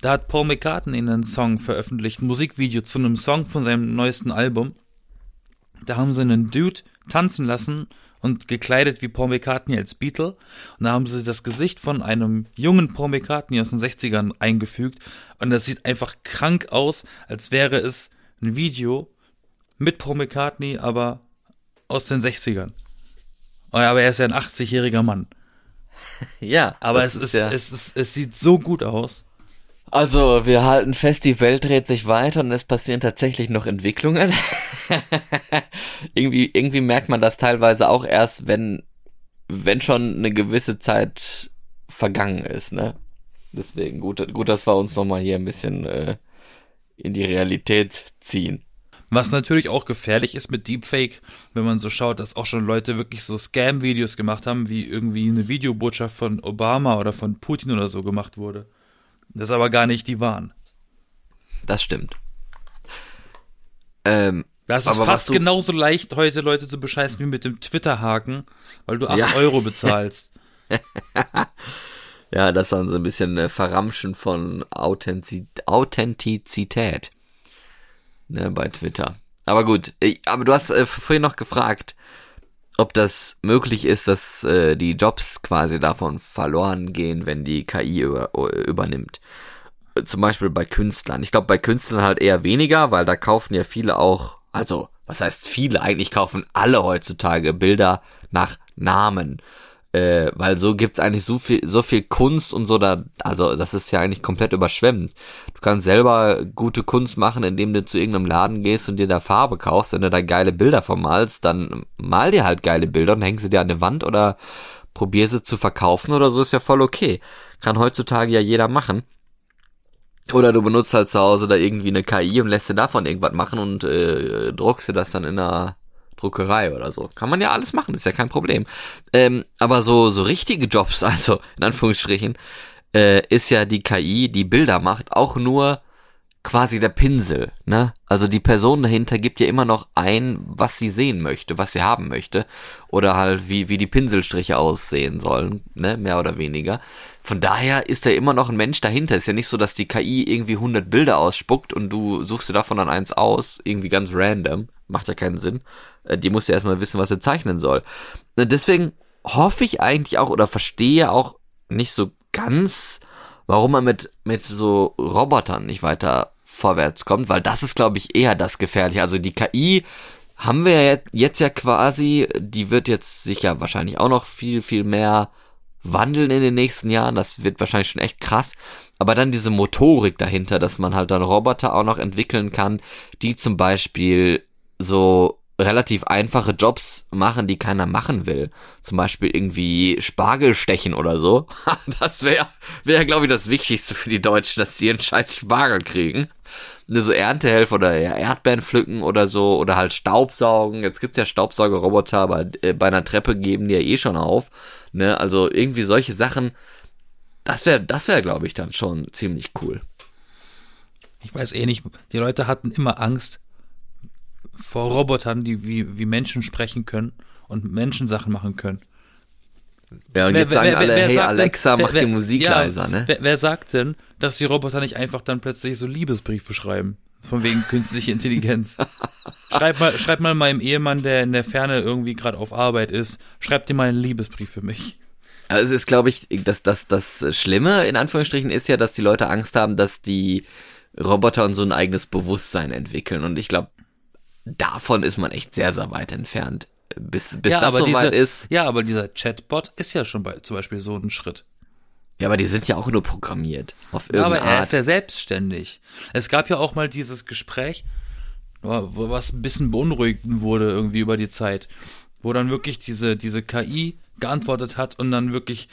da hat Paul McCartney einen Song veröffentlicht, ein Musikvideo zu einem Song von seinem neuesten Album. Da haben sie einen Dude tanzen lassen und gekleidet wie Paul McCartney als Beatle. Und da haben sie das Gesicht von einem jungen Paul McCartney aus den 60ern eingefügt. Und das sieht einfach krank aus, als wäre es ein Video mit Paul McCartney, aber aus den 60ern. Und Aber er ist ja ein 80-jähriger Mann. Ja, Aber es ist, ja, es ist, es sieht so gut aus. Also, wir halten fest, die Welt dreht sich weiter und es passieren tatsächlich noch Entwicklungen. irgendwie, irgendwie merkt man das teilweise auch erst, wenn, wenn schon eine gewisse Zeit vergangen ist, ne? Deswegen gut, gut, dass wir uns nochmal hier ein bisschen äh, in die Realität ziehen. Was natürlich auch gefährlich ist mit Deepfake, wenn man so schaut, dass auch schon Leute wirklich so Scam-Videos gemacht haben, wie irgendwie eine Videobotschaft von Obama oder von Putin oder so gemacht wurde. Das aber gar nicht die waren. Das stimmt. Ähm, Das ist fast du- genauso leicht, heute Leute zu bescheißen wie mit dem Twitter-Haken, weil du 8 Ja. Euro bezahlst. Ja, das ist dann so ein bisschen äh, Verramschen von Authentiz Authentizität. Ne, bei Twitter. Aber gut, ich, aber du hast äh, vorhin noch gefragt, ob das möglich ist, dass äh, die Jobs quasi davon verloren gehen, wenn die KI über, übernimmt. Zum Beispiel bei Künstlern. Ich glaube, bei Künstlern halt eher weniger, weil da kaufen ja viele auch, also, was heißt viele? Eigentlich kaufen alle heutzutage Bilder nach Namen äh, weil so gibt's eigentlich so viel, so viel Kunst und so da, also das ist ja eigentlich komplett überschwemmend. Du kannst selber gute Kunst machen, indem du zu irgendeinem Laden gehst und dir da Farbe kaufst, wenn du da geile Bilder vermalst, dann mal dir halt geile Bilder und häng sie dir an die Wand oder probier sie zu verkaufen oder so, ist ja voll okay. Kann heutzutage ja jeder machen. Oder du benutzt halt zu Hause da irgendwie eine KI und lässt dir davon irgendwas machen und äh, druckst dir das dann in einer Druckerei oder so. Kann man ja alles machen, ist ja kein Problem. Ähm, aber so, so richtige Jobs, also in Anführungsstrichen, äh, ist ja die KI, die Bilder macht, auch nur quasi der Pinsel, ne? Also die Person dahinter gibt ja immer noch ein, was sie sehen möchte, was sie haben möchte. Oder halt, wie, wie die Pinselstriche aussehen sollen, ne? Mehr oder weniger. Von daher ist da immer noch ein Mensch dahinter. Ist ja nicht so, dass die KI irgendwie 100 Bilder ausspuckt und du suchst dir davon dann eins aus, irgendwie ganz random. Macht ja keinen Sinn. Äh, Die muss ja erstmal wissen, was sie zeichnen soll. Äh, Deswegen hoffe ich eigentlich auch oder verstehe auch nicht so ganz, warum man mit, mit so Robotern nicht weiter vorwärts kommt, weil das ist, glaube ich, eher das Gefährliche. Also die KI haben wir jetzt ja quasi, die wird jetzt sicher wahrscheinlich auch noch viel, viel mehr wandeln in den nächsten Jahren. Das wird wahrscheinlich schon echt krass. Aber dann diese Motorik dahinter, dass man halt dann Roboter auch noch entwickeln kann, die zum Beispiel so relativ einfache Jobs machen, die keiner machen will. Zum Beispiel irgendwie Spargel stechen oder so. Das wäre, wäre glaube ich, das Wichtigste für die Deutschen, dass sie einen scheiß Spargel kriegen. So Erntehelfer oder Erdbeeren pflücken oder so oder halt Staubsaugen. Jetzt gibt's ja Staubsaugerroboter, aber äh, bei einer Treppe geben die ja eh schon auf. Ne, also irgendwie solche Sachen. Das wäre, das wäre, glaube ich, dann schon ziemlich cool. Ich weiß eh nicht, die Leute hatten immer Angst vor Robotern, die wie, wie Menschen sprechen können und Menschen Sachen machen können. Ja, und Wer- jetzt sagen wer- alle, wer hey sagt denn- Alexa, wer- mach die Musik ja, leiser, ne? Wer, wer sagt denn, dass die Roboter nicht einfach dann plötzlich so Liebesbriefe schreiben? Von wegen künstliche Intelligenz. schreib mal, schreib mal meinem Ehemann, der in der Ferne irgendwie gerade auf Arbeit ist, schreib dir mal einen Liebesbrief für mich. Also es ist, glaube ich, das, das, das Schlimme in Anführungsstrichen ist ja, dass die Leute Angst haben, dass die Roboter und so ein eigenes Bewusstsein entwickeln. Und ich glaube, davon ist man echt sehr, sehr weit entfernt. Bis, bis ja, das aber soweit diese, ist. Ja, aber dieser Chatbot ist ja schon bei zum Beispiel so ein Schritt. Ja, aber die sind ja auch nur programmiert. Auf Ja, aber irgendeine er Art. ist ja selbstständig. Es gab ja auch mal dieses Gespräch, wo- was ein bisschen beunruhigend wurde irgendwie über die Zeit, wo dann wirklich diese, diese KI geantwortet hat und dann wirklich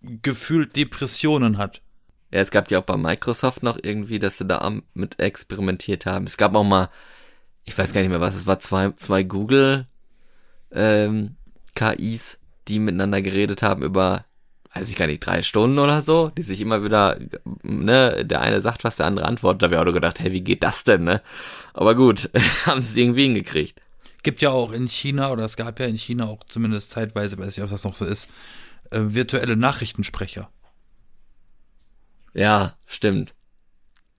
gefühlt Depressionen hat. Ja, es gab ja auch bei Microsoft noch irgendwie, dass sie da mit experimentiert haben. Es gab auch mal, ich weiß gar nicht mehr was, es war zwei, zwei Google ähm, KIs, die miteinander geredet haben über, weiß ich gar nicht, drei Stunden oder so, die sich immer wieder, ne, der eine sagt was, der andere antwortet. Da habe ich auch nur gedacht, hey, wie geht das denn, ne? Aber gut, haben sie irgendwie hingekriegt. Gibt ja auch in China, oder es gab ja in China auch zumindest zeitweise, weiß ich, ob das noch so ist, äh, virtuelle Nachrichtensprecher. Ja, stimmt.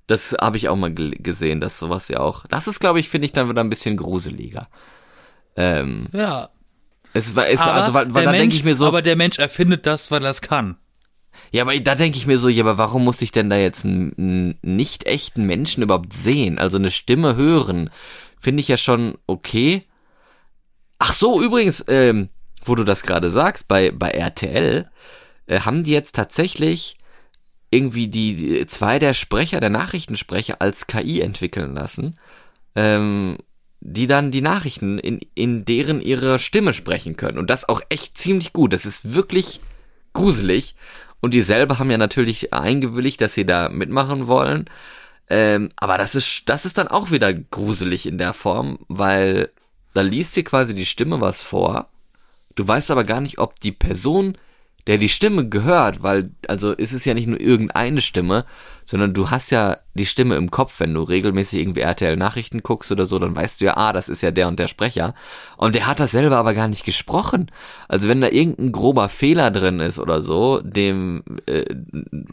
Das habe ich auch mal gesehen, dass sowas ja auch. Das ist, glaube ich, finde ich dann wieder ein bisschen gruseliger. Ähm, Ja, es war, es, aber, also, weil, weil der da denke Mensch, ich mir so, aber der Mensch erfindet das, weil er es kann. ja, aber da denke ich mir so, ja, aber warum muss ich denn da jetzt einen, einen nicht echten Menschen überhaupt sehen? Also eine Stimme hören, finde ich ja schon okay. Ach so, übrigens, ähm, wo du das gerade sagst, bei, bei RTL äh, haben die jetzt tatsächlich irgendwie die, die zwei der Sprecher, der Nachrichtensprecher als KI entwickeln lassen, ähm, die dann die Nachrichten in, in deren ihre Stimme sprechen können. Und das auch echt ziemlich gut. Das ist wirklich gruselig. Und die selber haben ja natürlich eingewilligt, dass sie da mitmachen wollen. Ähm, aber das ist, das ist dann auch wieder gruselig in der Form, weil da liest dir quasi die Stimme was vor. Du weißt aber gar nicht, ob die Person, der die Stimme gehört, weil, also ist es ja nicht nur irgendeine Stimme, sondern du hast ja die Stimme im Kopf, wenn du regelmäßig irgendwie RTL-Nachrichten guckst oder so, dann weißt du ja, ah, das ist ja der und der Sprecher. Und der hat das selber aber gar nicht gesprochen. Also wenn da irgendein grober Fehler drin ist oder so, dem äh,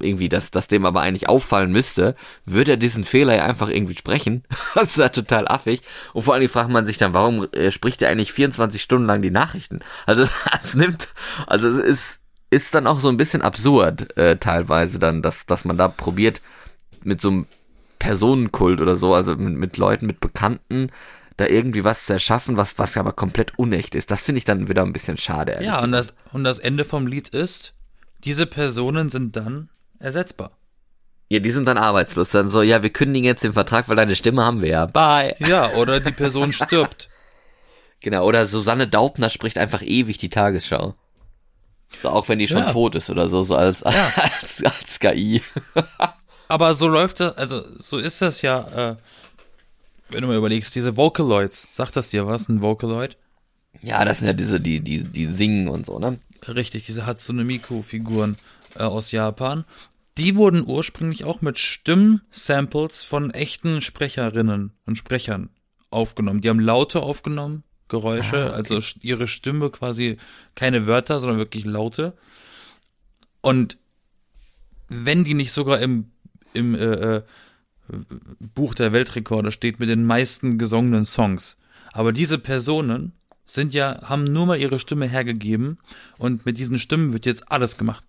irgendwie, dass das dem aber eigentlich auffallen müsste, würde er diesen Fehler ja einfach irgendwie sprechen. Das ist ja total affig. Und vor allem fragt man sich dann, warum äh, spricht er eigentlich 24 Stunden lang die Nachrichten? Also es nimmt, also es ist ist dann auch so ein bisschen absurd äh, teilweise dann, dass dass man da probiert mit so einem Personenkult oder so, also mit, mit Leuten, mit Bekannten, da irgendwie was zu erschaffen, was, was aber komplett unecht ist. Das finde ich dann wieder ein bisschen schade. Ja, und das, und das Ende vom Lied ist, diese Personen sind dann ersetzbar. Ja, die sind dann arbeitslos. Dann so, ja, wir kündigen jetzt den Vertrag, weil deine Stimme haben wir ja. Bye. Ja, oder die Person stirbt. Genau, oder Susanne Daubner spricht einfach ewig die Tagesschau. So, auch wenn die schon Ja. tot ist oder so, so als, als, als KI. Aber so läuft das, also so ist das ja, äh, wenn du mal überlegst, diese Vocaloids, sagt das dir was, ein Vocaloid? Ja, das sind ja diese, die, die, die singen und so, ne? Richtig, diese Hatsune Miku-Figuren äh, aus Japan. Die wurden ursprünglich auch mit Stimmsamples von echten Sprecherinnen und Sprechern aufgenommen. Die haben Laute aufgenommen, Geräusche, also sch- ihre Stimme quasi keine Wörter, sondern wirklich Laute. Und wenn die nicht sogar im, im äh, äh, Buch der Weltrekorde steht mit den meisten gesungenen Songs. Aber diese Personen sind ja, haben nur mal ihre Stimme hergegeben und mit diesen Stimmen wird jetzt alles gemacht.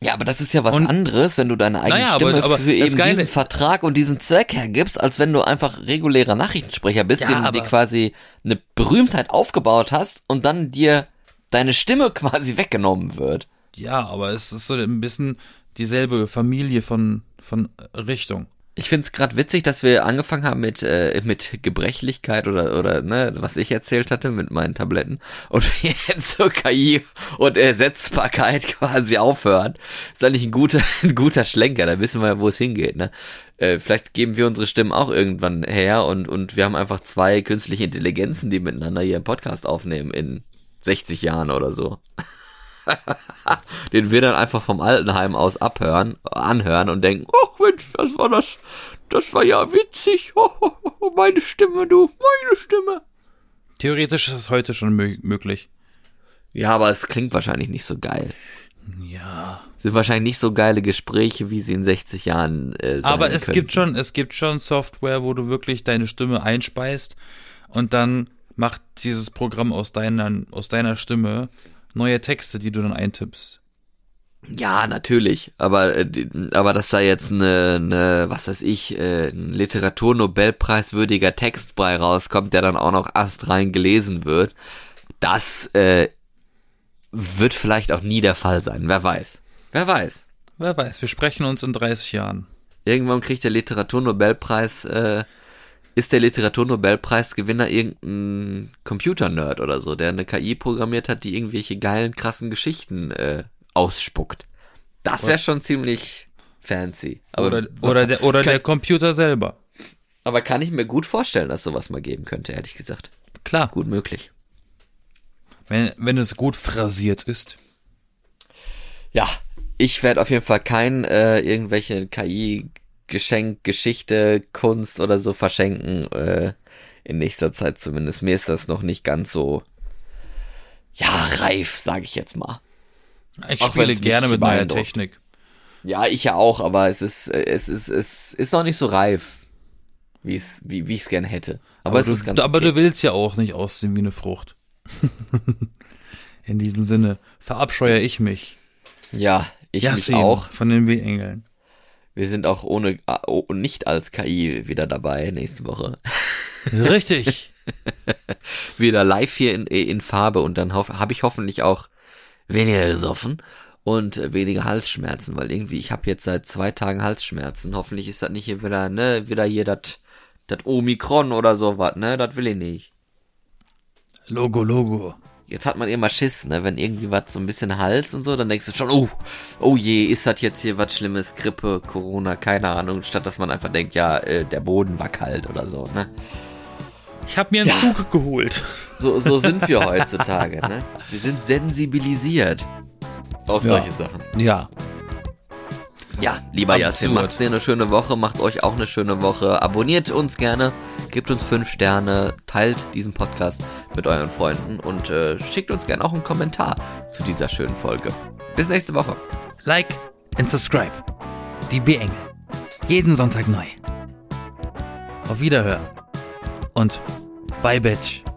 Ja, aber das ist ja was Und- anderes, wenn du deine eigene Naja, aber- Stimme aber für das eben Geile- diesen Vertrag und diesen Zweck hergibst, als wenn du einfach regulärer Nachrichtensprecher bist, Ja, du dir aber- quasi eine Berühmtheit aufgebaut hast und dann dir deine Stimme quasi weggenommen wird. Ja, aber es ist so ein bisschen dieselbe Familie von, von Richtung. Ich find's grad witzig, dass wir angefangen haben mit äh, mit Gebrechlichkeit oder oder ne, was ich erzählt hatte mit meinen Tabletten und wir jetzt so KI und Ersetzbarkeit quasi aufhören. Ist eigentlich ein guter ein guter Schlenker, da wissen wir ja, wo es hingeht, ne? Äh, vielleicht geben wir unsere Stimmen auch irgendwann her und und wir haben einfach zwei künstliche Intelligenzen, die miteinander hier einen Podcast aufnehmen in 60 Jahren oder so. den wir dann einfach vom Altenheim aus abhören, anhören und denken, ach Mensch, das war das, das war ja witzig, oh, oh, oh, meine Stimme, du, meine Stimme. Theoretisch ist das heute schon mö möglich. Ja, aber es klingt wahrscheinlich nicht so geil. Ja. Sind wahrscheinlich nicht so geile Gespräche, wie sie in 60 Jahren äh, sein Aber es könnten. gibt schon, es gibt schon Software, wo du wirklich deine Stimme einspeist und dann macht dieses Programm aus deiner, aus deiner Stimme neue Texte, die du dann eintippst. Ja, natürlich. Aber, äh, aber dass da jetzt eine, eine was weiß ich, äh, ein Literaturnobelpreiswürdiger Text bei rauskommt, der dann auch noch astrein gelesen wird, das äh, wird vielleicht auch nie der Fall sein. Wer weiß. Wer weiß. Wer weiß, wir sprechen uns in 30 Jahren. Irgendwann kriegt der Literaturnobelpreis, äh, ist der Literaturnobelpreisgewinner irgendein Computer-Nerd oder so, der eine KI programmiert hat, die irgendwelche geilen, krassen Geschichten äh, ausspuckt. Das wäre schon ziemlich fancy. Aber, Oder, oder, der, oder der Computer selber. aber kann ich mir gut vorstellen, dass sowas mal geben könnte, ehrlich gesagt. Klar, Gut möglich. wenn, wenn es gut phrasiert ist. Ja, ich werde auf jeden Fall kein äh, irgendwelche KI Geschenk, Geschichte, Kunst oder so verschenken. Äh, in nächster Zeit zumindest. Mir ist das noch nicht ganz so ja reif, sage ich jetzt mal. Ich Auch spiele mich gerne mit neuer beeindruckt. Technik. Ja, ich ja auch, aber es ist es ist es ist noch nicht so reif, wie es wie wie ich es gerne hätte. Aber, Aber, es ist du, ganz aber okay. du willst ja auch nicht aussehen wie eine Frucht. In diesem Sinne verabscheue ich mich. ja, ich mich Yassin auch. von den W-Engeln. Wir sind auch ohne ah, oh, nicht als KI wieder dabei nächste Woche. Richtig. wieder live hier in, in Farbe und dann habe ich hoffentlich auch weniger gesoffen und äh, weniger Halsschmerzen, weil irgendwie ich habe jetzt seit zwei Tagen Halsschmerzen. Hoffentlich ist das nicht hier wieder, ne, wieder hier das das Omikron oder sowas, ne, das will ich nicht. Logo, Logo. Jetzt hat man immer Schiss, ne, wenn irgendwie was so ein bisschen Hals und so, dann denkst du schon, oh, oh je, ist das jetzt hier was Schlimmes, Grippe, Corona, keine Ahnung, statt dass man einfach denkt, ja, äh, der Boden war kalt oder so, ne. Ich habe mir einen Ja. Zug geholt. So, so sind wir heutzutage, ne? Wir sind sensibilisiert auf Ja. solche Sachen. Ja. Ja, lieber Yasin, Absurd. macht dir eine schöne Woche, macht euch auch eine schöne Woche. Abonniert uns gerne, gebt uns fünf Sterne, teilt diesen Podcast mit euren Freunden und äh, schickt uns gerne auch einen Kommentar zu dieser schönen Folge. Bis nächste Woche. Like and subscribe. Die W-Engel. Jeden Sonntag neu. Auf Wiederhören. Und bye, Bitch.